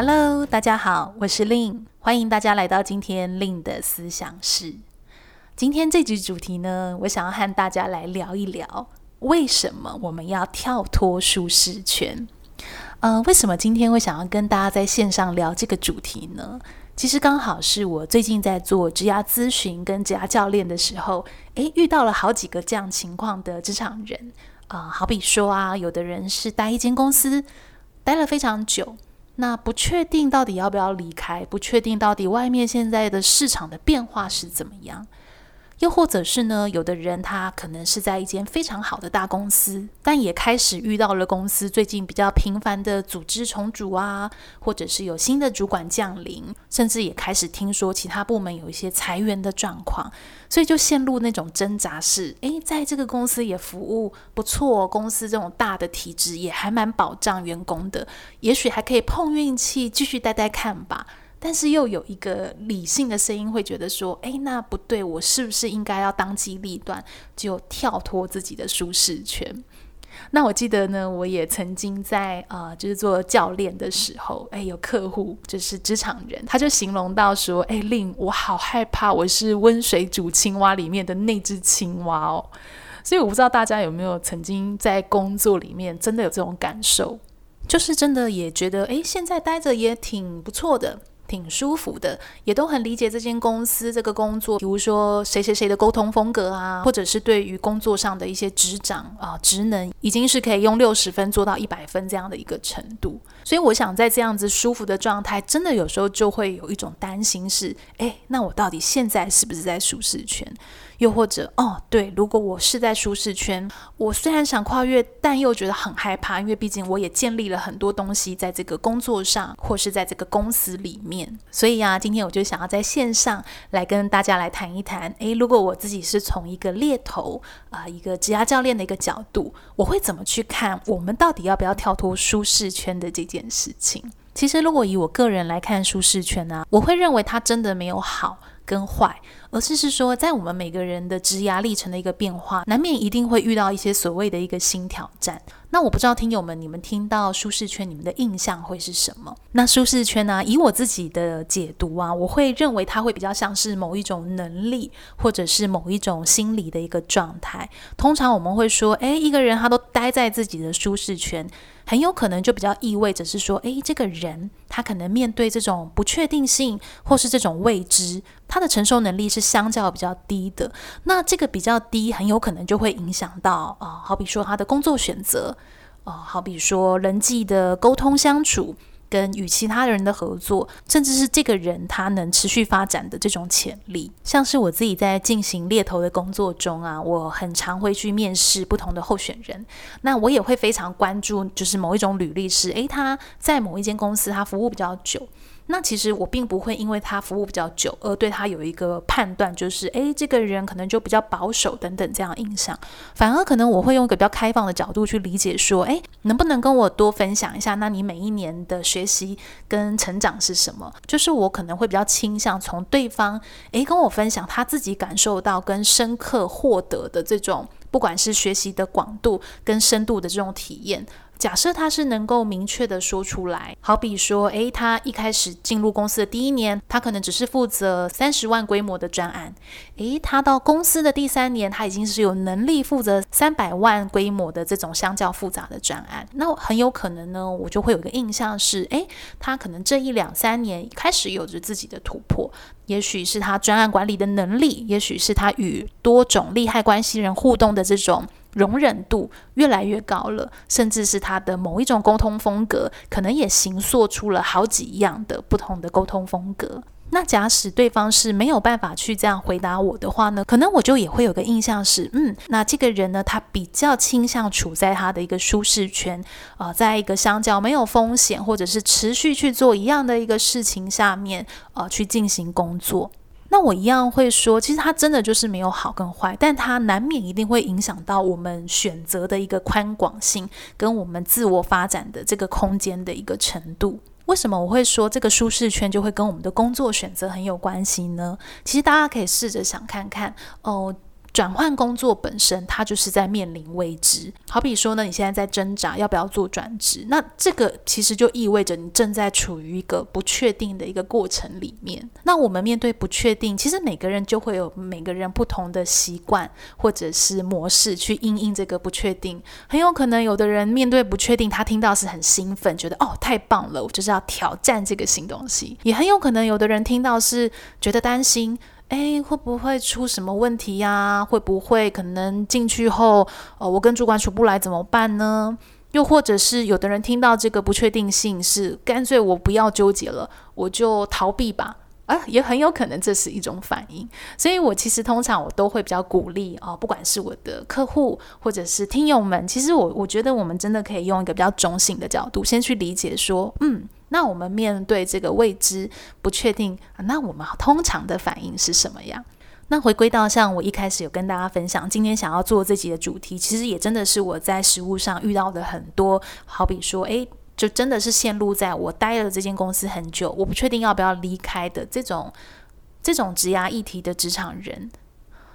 Hello，大家好，我是 Lin，欢迎大家来到今天 Lin 的思想室。今天这集主题呢，我想要和大家来聊一聊，为什么我们要跳脱舒适圈？呃，为什么今天会想要跟大家在线上聊这个主题呢？其实刚好是我最近在做职涯咨询跟职涯教练的时候，诶，遇到了好几个这样情况的职场人啊，呃，好比说啊，有的人是待一间公司待了非常久。那不确定到底要不要离开，不确定到底外面现在的市场的变化是怎么样。又或者是呢，有的人他可能是在一间非常好的大公司，但也开始遇到了公司最近比较频繁的组织重组啊，或者是有新的主管降临，甚至也开始听说其他部门有一些裁员的状况，所以就陷入那种挣扎式：诶，在这个公司也服务不错，公司这种大的体制也还蛮保障员工的，也许还可以碰运气继续待待看吧。但是又有一个理性的声音会觉得说：“诶，那不对，我是不是应该要当机立断，就跳脱自己的舒适圈？”那我记得呢，我也曾经在啊、呃，就是做教练的时候，诶，有客户就是职场人，他就形容到说：“诶令我好害怕，我是温水煮青蛙里面的那只青蛙哦。”所以我不知道大家有没有曾经在工作里面真的有这种感受，就是真的也觉得，诶，现在待着也挺不错的。挺舒服的，也都很理解这间公司这个工作，比如说谁谁谁的沟通风格啊，或者是对于工作上的一些职掌啊、职能，已经是可以用六十分做到一百分这样的一个程度。所以我想，在这样子舒服的状态，真的有时候就会有一种担心是：诶，那我到底现在是不是在舒适圈？又或者，哦，对，如果我是在舒适圈，我虽然想跨越，但又觉得很害怕，因为毕竟我也建立了很多东西在这个工作上，或是在这个公司里面。所以啊，今天我就想要在线上来跟大家来谈一谈，诶，如果我自己是从一个猎头啊、一个职业教练的一个角度，我会怎么去看我们到底要不要跳脱舒适圈的这件事情？其实，如果以我个人来看舒适圈呢、我会认为它真的没有好跟坏。而是是说，在我们每个人的职涯历程的一个变化，难免一定会遇到一些所谓的一个新挑战。那我不知道听友们，你们听到舒适圈，你们的印象会是什么？那舒适圈呢、以我自己的解读啊，我会认为它会比较像是某一种能力，或者是某一种心理的一个状态。通常我们会说，诶，一个人他都待在自己的舒适圈，很有可能就比较意味着是说，诶，这个人他可能面对这种不确定性，或是这种未知，他的承受能力是相较比较低的，那这个比较低，很有可能就会影响到啊、好比说他的工作选择，啊、好比说人际的沟通相处，跟与其他人的合作，甚至是这个人他能持续发展的这种潜力。像是我自己在进行猎头的工作中啊，我很常会去面试不同的候选人，那我也会非常关注，就是某一种履历是，诶，他在某一间公司他服务比较久。那其实我并不会因为他服务比较久而对他有一个判断，就是诶，这个人可能就比较保守等等这样印象。反而可能我会用一个比较开放的角度去理解，说，诶，能不能跟我多分享一下？那你每一年的学习跟成长是什么？就是我可能会比较倾向从对方诶跟我分享他自己感受到跟深刻获得的这种，不管是学习的广度跟深度的这种体验。假设他是能够明确的说出来，好比说，诶，他一开始进入公司的第一年，他可能只是负责三十万规模的专案，诶，他到公司的第三年，他已经是有能力负责三百万规模的这种相较复杂的专案，那很有可能呢，我就会有个印象是，诶，他可能这一两三年开始有着自己的突破，也许是他专案管理的能力，也许是他与多种利害关系人互动的这种。容忍度越来越高了，甚至是他的某一种沟通风格，可能也形塑出了好几样的不同的沟通风格。那假使对方是没有办法去这样回答我的话呢，可能我就也会有个印象是，嗯，那这个人呢，他比较倾向处在他的一个舒适圈，啊、在一个相较没有风险或者是持续去做一样的一个事情下面，呃，去进行工作。那我一样会说，其实他真的就是没有好跟坏，但他难免一定会影响到我们选择的一个宽广性，跟我们自我发展的这个空间的一个程度。为什么我会说这个舒适圈就会跟我们的工作选择很有关系呢？其实大家可以试着想看看哦。转换工作本身，它就是在面临未知。好比说呢，你现在在挣扎要不要做转职，那这个其实就意味着你正在处于一个不确定的一个过程里面。那我们面对不确定，其实每个人就会有每个人不同的习惯或者是模式去应应这个不确定。很有可能有的人面对不确定，他听到是很兴奋，觉得哦，太棒了，我就是要挑战这个新东西。也很有可能有的人听到是觉得担心。哎，会不会出什么问题呀？会不会可能进去后，呃，我跟主管处不来怎么办呢？又或者是有的人听到这个不确定性，是干脆我不要纠结了，我就逃避吧。啊，也很有可能这是一种反应，所以我其实通常我都会比较鼓励啊，不管是我的客户或者是听友们，其实我我觉得我们真的可以用一个比较中性的角度，先去理解说，嗯，那我们面对这个未知、不确定，那我们通常的反应是什么样？那回归到像我一开始有跟大家分享，今天想要做这集的主题，其实也真的是我在实务上遇到的很多，好比说，诶。就真的是陷入在我待了这间公司很久，我不确定要不要离开的这种这种职涯议题的职场人，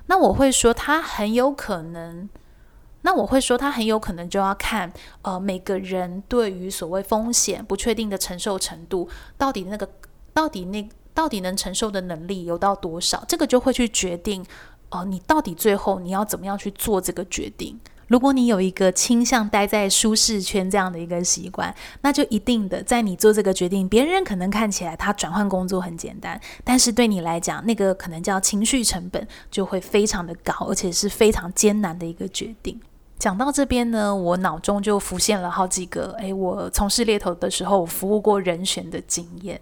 那我会说他很有可能，那我会说他很有可能就要看呃每个人对于所谓风险不确定的承受程度，到底那个到底那到底能承受的能力有到多少，这个就会去决定哦、你到底最后你要怎么样去做这个决定。如果你有一个倾向待在舒适圈这样的一个习惯，那就一定的在你做这个决定，别人可能看起来他转换工作很简单，但是对你来讲，那个可能叫情绪成本就会非常的高，而且是非常艰难的一个决定。讲到这边呢，我脑中就浮现了好几个，诶，我从事猎头的时候，服务过人选的经验。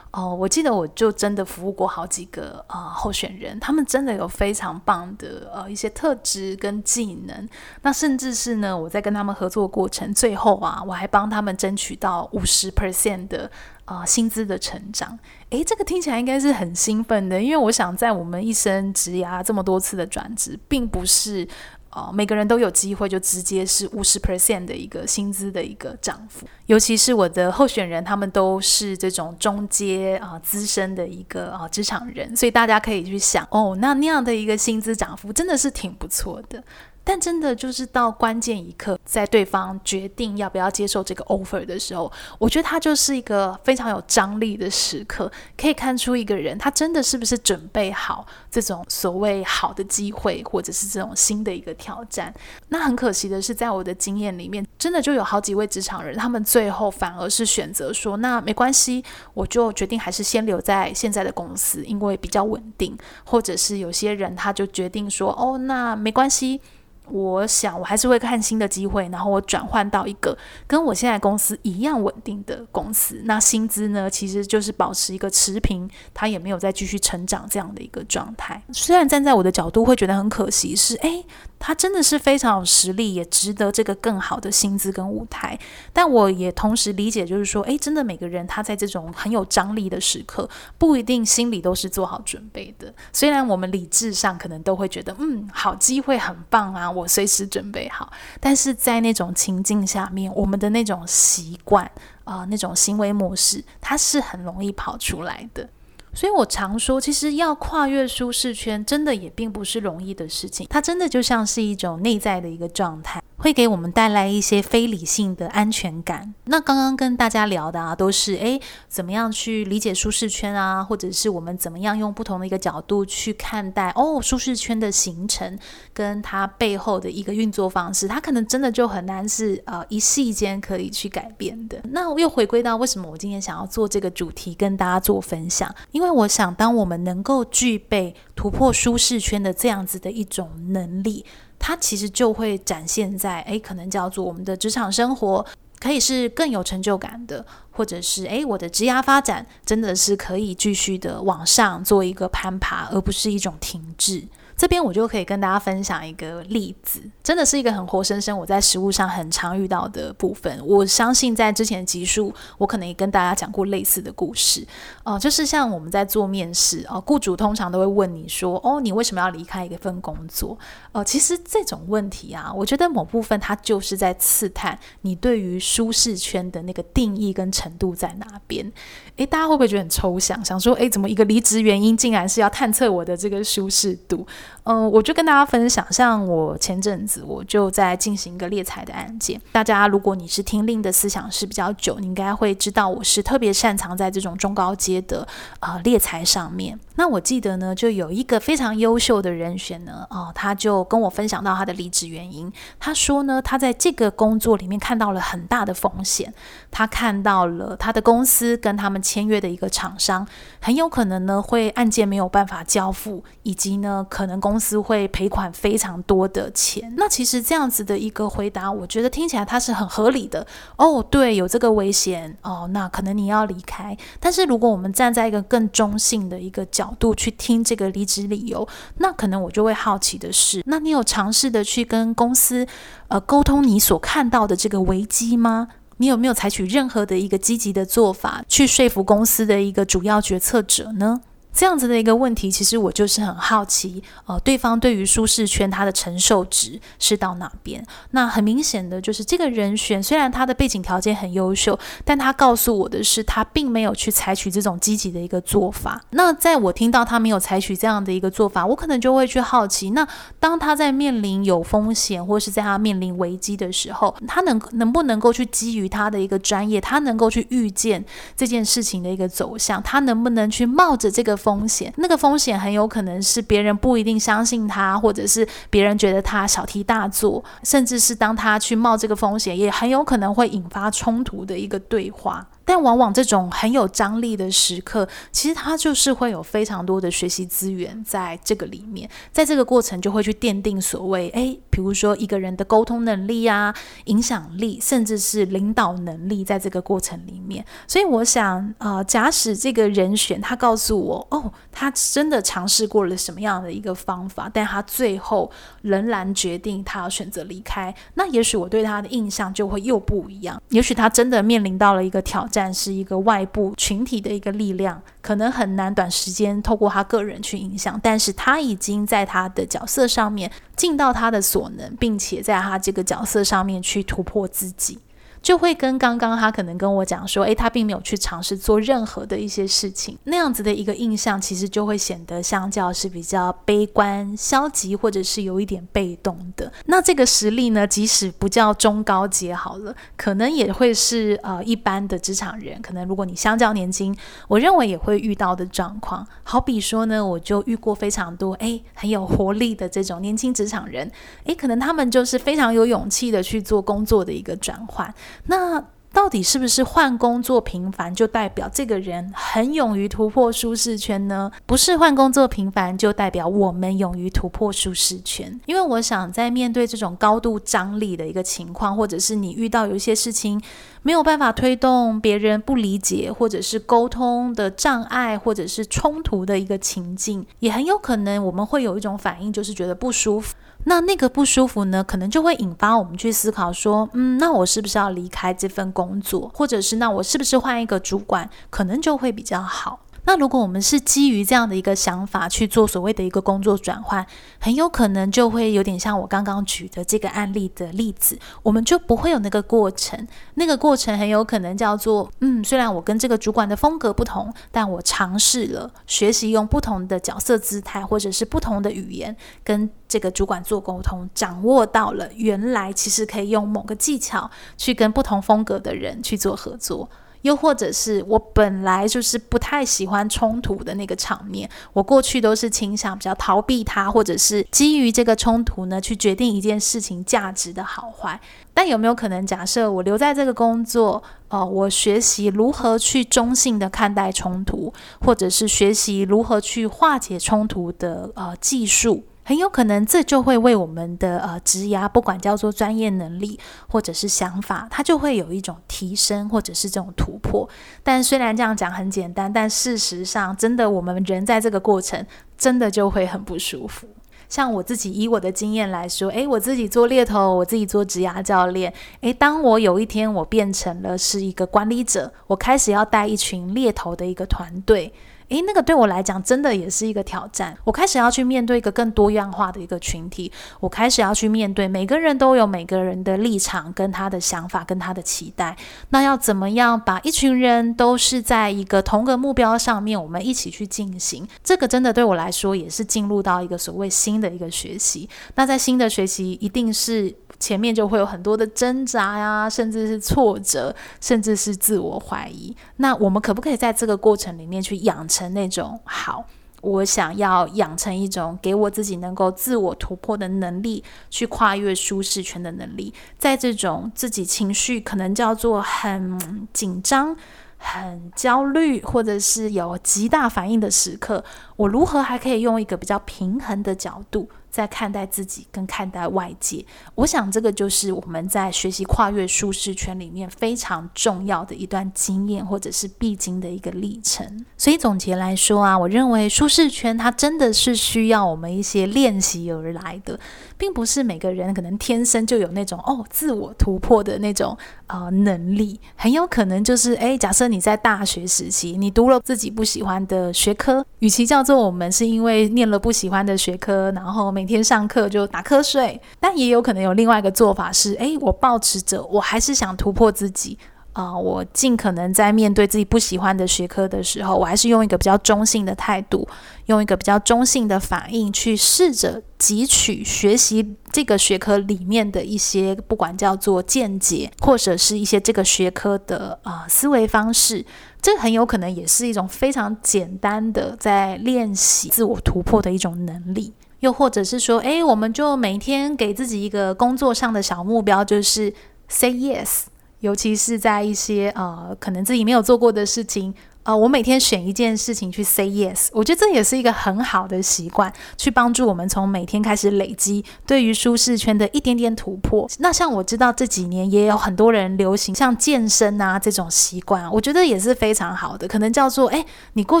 哦，我记得我就真的服务过好几个啊、候选人，他们真的有非常棒的呃一些特质跟技能。那甚至是呢，我在跟他们合作过程，最后啊，我还帮他们争取到五十 percent 的啊、薪资的成长。诶，这个听起来应该是很兴奋的，因为我想在我们一生职涯这么多次的转职，并不是。哦，每个人都有机会，就直接是五十 percent 的一个薪资的一个涨幅。尤其是我的候选人，他们都是这种中阶啊、资深的一个啊、职场人，所以大家可以去想，哦，那那样的一个薪资涨幅真的是挺不错的。但真的就是到关键一刻，在对方决定要不要接受这个 offer 的时候，我觉得他就是一个非常有张力的时刻，可以看出一个人他真的是不是准备好这种所谓好的机会，或者是这种新的一个挑战。那很可惜的是，在我的经验里面，真的就有好几位职场人，他们最后反而是选择说，那没关系，我就决定还是先留在现在的公司，因为比较稳定。或者是有些人他就决定说，哦，那没关系。我想，我还是会看新的机会，然后我转换到一个跟我现在公司一样稳定的公司。那薪资呢，其实就是保持一个持平，它也没有再继续成长这样的一个状态。虽然站在我的角度会觉得很可惜，是诶。他真的是非常有实力，也值得这个更好的薪资跟舞台。但我也同时理解，就是说，诶，真的每个人他在这种很有张力的时刻，不一定心里都是做好准备的。虽然我们理智上可能都会觉得，嗯，好机会很棒啊，我随时准备好。但是在那种情境下面，我们的那种习惯啊、那种行为模式，它是很容易跑出来的。所以我常说，其实要跨越舒适圈，真的也并不是容易的事情。它真的就像是一种内在的一个状态。会给我们带来一些非理性的安全感。那刚刚跟大家聊的啊，都是诶，怎么样去理解舒适圈啊，或者是我们怎么样用不同的一个角度去看待哦，舒适圈的形成跟它背后的一个运作方式，它可能真的就很难是呃一夕间可以去改变的。那我又回归到为什么我今天想要做这个主题跟大家做分享，因为我想当我们能够具备突破舒适圈的这样子的一种能力。它其实就会展现在，诶，可能叫做我们的职场生活，可以是更有成就感的，或者是诶，我的职涯发展真的是可以继续的往上做一个攀爬，而不是一种停滞。这边我就可以跟大家分享一个例子，真的是一个很活生生我在实务上很常遇到的部分。我相信在之前的集数，我可能也跟大家讲过类似的故事。哦、就是像我们在做面试，哦、雇主通常都会问你说，哦，你为什么要离开一份工作？哦、其实这种问题啊，我觉得某部分它就是在刺探你对于舒适圈的那个定义跟程度在哪边。诶，大家会不会觉得很抽象？想说，诶，怎么一个离职原因竟然是要探测我的这个舒适度？嗯、我就跟大家分享，像我前阵子我就在进行一个猎财的案件。大家如果你是听令的思想是比较久，你应该会知道我是特别擅长在这种中高阶的呃猎财上面。那我记得呢，就有一个非常优秀的人选呢，哦、他就跟我分享到他的离职原因。他说呢，他在这个工作里面看到了很大的风险，他看到了他的公司跟他们。签约的一个厂商很有可能呢会案件没有办法交付，以及呢可能能公司会赔款非常多的钱。那其实这样子的一个回答，我觉得听起来它是很合理的。哦，对，有这个危险哦，那可能你要离开。但是如果我们站在一个更中性的一个角度去听这个离职理由，那可能我就会好奇的是，那你有尝试的去跟公司呃沟通你所看到的这个危机吗？你有没有采取任何的一个积极的做法，去说服公司的一个主要决策者呢？这样子的一个问题，其实我就是很好奇，呃，对方对于舒适圈他的承受值是到哪边？那很明显的就是这个人选虽然他的背景条件很优秀，但他告诉我的是，他并没有去采取这种积极的一个做法。那在我听到他没有采取这样的一个做法，我可能就会去好奇，那当他在面临有风险，或是在他面临危机的时候，他能能不能够去基于他的一个专业，他能够去预见这件事情的一个走向，他能不能去冒着这个。风险，那个风险很有可能是别人不一定相信他，或者是别人觉得他小题大做，甚至是当他去冒这个风险，也很有可能会引发冲突的一个对话。但往往这种很有张力的时刻，其实它就是会有非常多的学习资源在这个里面，在这个过程就会去奠定所谓，诶，比如说一个人的沟通能力啊、影响力，甚至是领导能力，在这个过程里面。所以我想，呃，假使这个人选他告诉我，哦，他真的尝试过了什么样的一个方法，但他最后仍然决定他要选择离开，那也许我对他的印象就会又不一样。也许他真的面临到了一个挑战。但是一个外部群体的一个力量，可能很难短时间透过他个人去影响，但是他已经在他的角色上面尽到他的所能，并且在他这个角色上面去突破自己。就会跟刚刚他可能跟我讲说，诶，他并没有去尝试做任何的一些事情，那样子的一个印象，其实就会显得相较是比较悲观、消极，或者是有一点被动的。那这个实力呢，即使不叫中高阶好了，可能也会是呃一般的职场人，可能如果你相较年轻，我认为也会遇到的状况。好比说呢，我就遇过非常多诶很有活力的这种年轻职场人，诶，可能他们就是非常有勇气的去做工作的一个转换。那到底是不是换工作频繁就代表这个人很勇于突破舒适圈呢？不是换工作频繁就代表我们勇于突破舒适圈。因为我想在面对这种高度张力的一个情况，或者是你遇到有一些事情没有办法推动，别人不理解，或者是沟通的障碍，或者是冲突的一个情境，也很有可能我们会有一种反应，就是觉得不舒服。那那个不舒服呢，可能就会引发我们去思考说，嗯，那我是不是要离开这份工作，或者是那我是不是换一个主管，可能就会比较好。那如果我们是基于这样的一个想法去做所谓的一个工作转换，很有可能就会有点像我刚刚举的这个案例的例子，我们就不会有那个过程。那个过程很有可能叫做，嗯，虽然我跟这个主管的风格不同，但我尝试了学习用不同的角色姿态或者是不同的语言跟这个主管做沟通，掌握到了原来其实可以用某个技巧去跟不同风格的人去做合作。又或者是我本来就是不太喜欢冲突的那个场面，我过去都是倾向比较逃避它，或者是基于这个冲突呢，去决定一件事情价值的好坏。但有没有可能假设我留在这个工作，呃，我学习如何去中性的看待冲突，或者是学习如何去化解冲突的呃技术？很有可能这就会为我们的呃职涯，不管叫做专业能力或者是想法，它就会有一种提升或者是这种突破。但虽然这样讲很简单，但事实上，真的我们人在这个过程，真的就会很不舒服。像我自己以我的经验来说，诶，我自己做猎头，我自己做职涯教练，诶，当我有一天我变成了是一个管理者，我开始要带一群猎头的一个团队。诶，那个对我来讲真的也是一个挑战。我开始要去面对一个更多样化的一个群体，我开始要去面对每个人都有每个人的立场、跟他的想法、跟他的期待。那要怎么样把一群人都是在一个同个目标上面，我们一起去进行？这个真的对我来说也是进入到一个所谓新的一个学习。那在新的学习，一定是。前面就会有很多的挣扎呀，甚至是挫折，甚至是自我怀疑。那我们可不可以在这个过程里面去养成那种好，我想要养成一种给我自己能够自我突破的能力，去跨越舒适圈的能力。在这种自己情绪可能叫做很紧张、很焦虑，或者是有极大反应的时刻，我如何还可以用一个比较平衡的角度，在看待自己跟看待外界，我想这个就是我们在学习跨越舒适圈里面非常重要的一段经验，或者是必经的一个历程。所以总结来说啊，我认为舒适圈它真的是需要我们一些练习而来的，并不是每个人可能天生就有那种哦自我突破的那种呃能力，很有可能就是诶，假设你在大学时期你读了自己不喜欢的学科，与其叫做我们是因为念了不喜欢的学科，然后每天上课就打瞌睡，但也有可能有另外一个做法是：诶，我保持着我还是想突破自己啊、我尽可能在面对自己不喜欢的学科的时候，我还是用一个比较中性的态度，用一个比较中性的反应去试着汲取学习这个学科里面的一些，不管叫做见解，或者是一些这个学科的啊、思维方式。这很有可能也是一种非常简单的在练习自我突破的一种能力。又或者是说，诶，我们就每天给自己一个工作上的小目标，就是 say yes，尤其是在一些呃可能自己没有做过的事情，呃，我每天选一件事情去 say yes，我觉得这也是一个很好的习惯，去帮助我们从每天开始累积对于舒适圈的一点点突破。那像我知道这几年也有很多人流行像健身啊这种习惯，我觉得也是非常好的，可能叫做诶，你过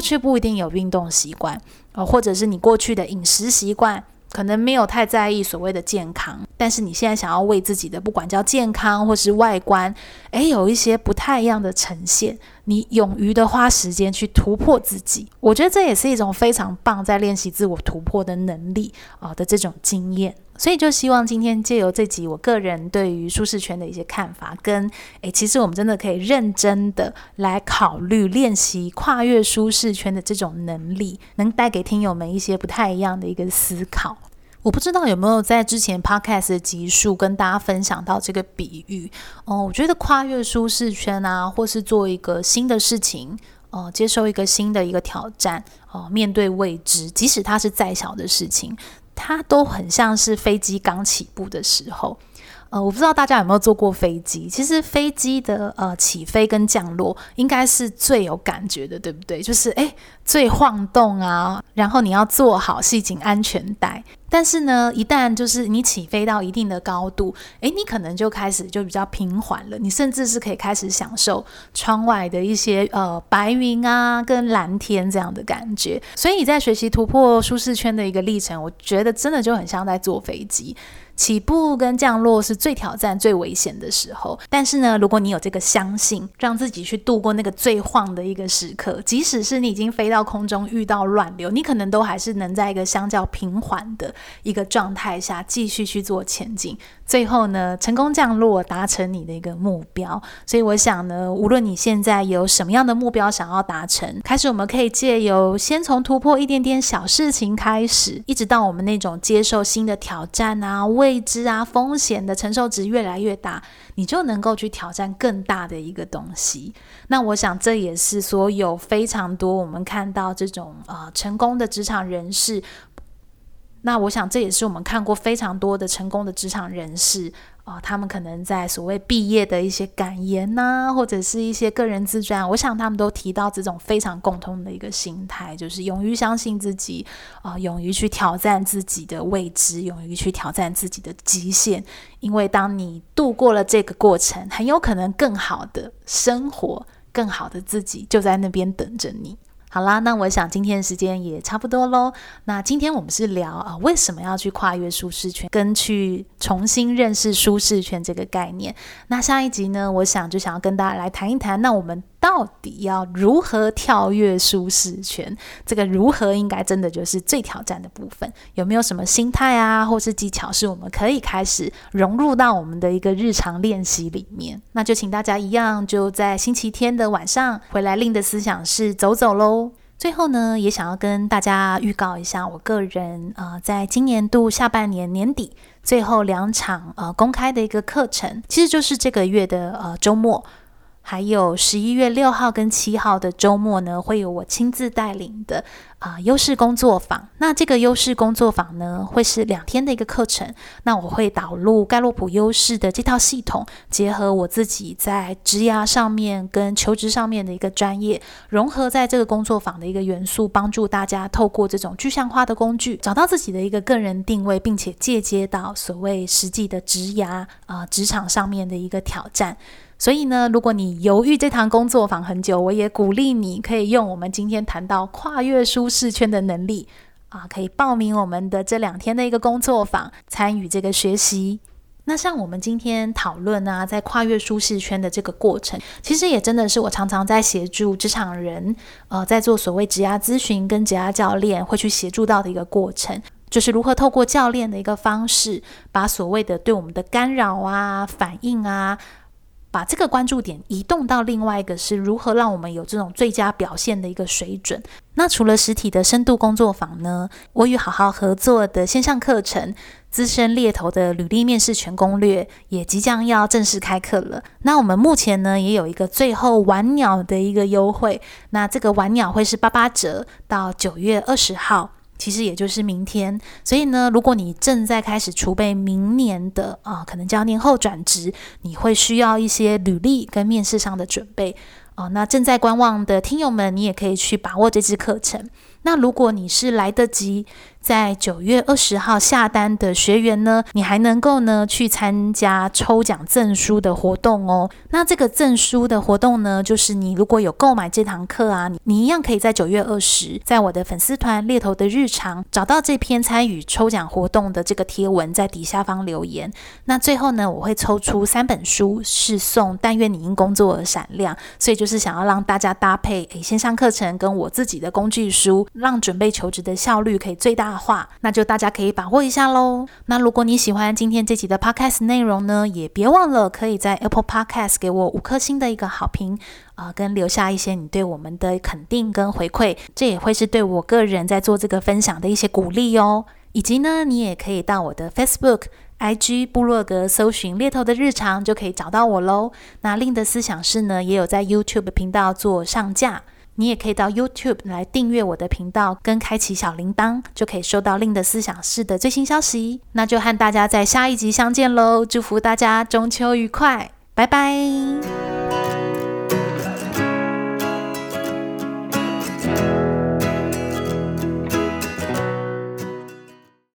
去不一定有运动习惯。呃，或者是你过去的饮食习惯可能没有太在意所谓的健康，但是你现在想要为自己的不管叫健康或是外观，诶，有一些不太一样的呈现，你勇于的花时间去突破自己，我觉得这也是一种非常棒在练习自我突破的能力啊、的这种经验。所以就希望今天借由这集，我个人对于舒适圈的一些看法，跟诶，其实我们真的可以认真的来考虑练习跨越舒适圈的这种能力，能带给听友们一些不太一样的一个思考。我不知道有没有在之前 podcast 的集数跟大家分享到这个比喻哦，我觉得跨越舒适圈啊，或是做一个新的事情，哦，接受一个新的一个挑战，哦，面对未知，即使它是再小的事情。它都很像是飞机刚起步的时候，呃，我不知道大家有没有坐过飞机。其实飞机的呃起飞跟降落应该是最有感觉的，对不对？就是诶，最晃动啊，然后你要做好系紧安全带。但是呢，一旦就是你起飞到一定的高度，诶，你可能就开始就比较平缓了。你甚至是可以开始享受窗外的一些呃白云啊，跟蓝天这样的感觉。所以你在学习突破舒适圈的一个历程，我觉得真的就很像在坐飞机。起步跟降落是最挑战、最危险的时候，但是呢，如果你有这个相信，让自己去度过那个最晃的一个时刻，即使是你已经飞到空中遇到乱流，你可能都还是能在一个相较平缓的一个状态下继续去做前进。最后呢，成功降落，达成你的一个目标。所以我想呢，无论你现在有什么样的目标想要达成，开始我们可以借由先从突破一点点小事情开始，一直到我们那种接受新的挑战啊、未知啊、风险的承受值越来越大，你就能够去挑战更大的一个东西。那我想这也是所有非常多我们看到这种啊、呃、成功的职场人士。那我想这也是我们看过非常多的成功的职场人士啊、他们可能在所谓毕业的一些感言呐、或者是一些个人自传，我想他们都提到这种非常共通的一个心态，就是勇于相信自己啊、勇于去挑战自己的未知，勇于去挑战自己的极限。因为当你度过了这个过程，很有可能更好的生活，更好的自己就在那边等着你。好啦，那我想今天的时间也差不多喽。那今天我们是聊啊，为什么要去跨越舒适圈，跟去重新认识舒适圈这个概念。那下一集呢，我想就想要跟大家来谈一谈，那我们到底要如何跳跃舒适圈？这个如何应该真的就是最挑战的部分。有没有什么心态啊，或是技巧，是我们可以开始融入到我们的一个日常练习里面？那就请大家一样，就在星期天的晚上回来 Lynn 的思想室走走喽。最后呢，也想要跟大家预告一下，我个人呃，在今年度下半年年底最后两场呃公开的一个课程，其实就是这个月的呃周末。还有十一月六号跟七号的周末呢，会有我亲自带领的啊、优势工作坊。那这个优势工作坊呢，会是两天的一个课程。那我会导入盖洛普优势的这套系统，结合我自己在职涯上面跟求职上面的一个专业，融合在这个工作坊的一个元素，帮助大家透过这种具象化的工具，找到自己的一个个人定位，并且借接到所谓实际的职涯啊、职场上面的一个挑战。所以呢，如果你犹豫这堂工作坊很久，我也鼓励你可以用我们今天谈到跨越舒适圈的能力啊，可以报名我们的这两天的一个工作坊，参与这个学习。那像我们今天讨论啊，在跨越舒适圈的这个过程，其实也真的是我常常在协助职场人，呃，在做所谓职涯咨询跟职涯教练会去协助到的一个过程，就是如何透过教练的一个方式，把所谓的对我们的干扰啊、反应啊。把这个关注点移动到另外一个，是如何让我们有这种最佳表现的一个水准。那除了实体的深度工作坊呢，我与好好合作的线上课程《资深猎头的履历面试全攻略》也即将要正式开课了。那我们目前呢，也有一个最后晚鸟的一个优惠，那这个晚鸟会是八八折到九月二十号。其实也就是明天，所以呢，如果你正在开始储备明年的啊、可能叫年后转职，你会需要一些履历跟面试上的准备啊、那正在观望的听友们，你也可以去把握这支课程。那如果你是来得及，在九月二十号下单的学员呢，你还能够呢去参加抽奖证书的活动哦。那这个证书的活动呢，就是你如果有购买这堂课啊，你一样可以在九月二十，在我的粉丝团猎头的日常找到这篇参与抽奖活动的这个贴文，在底下方留言。那最后呢，我会抽出三本书，是送但愿你因工作而闪亮。所以就是想要让大家搭配诶线上课程跟我自己的工具书，让准备求职的效率可以最大。话，那就大家可以把握一下喽。那如果你喜欢今天这集的 Podcast 内容呢，也别忘了可以在 Apple Podcast 给我五颗星的一个好评啊、呃，跟留下一些你对我们的肯定跟回馈，这也会是对我个人在做这个分享的一些鼓励哦。以及呢，你也可以到我的 Facebook、IG、部落格搜寻猎头的日常，就可以找到我喽。那 Lynn 的思想室呢，也有在 YouTube 频道做上架。你也可以到 YouTube 来订阅我的频道，跟开启小铃铛，就可以收到令的思想室的最新消息。那就和大家在下一集相见喽！祝福大家中秋愉快，拜拜。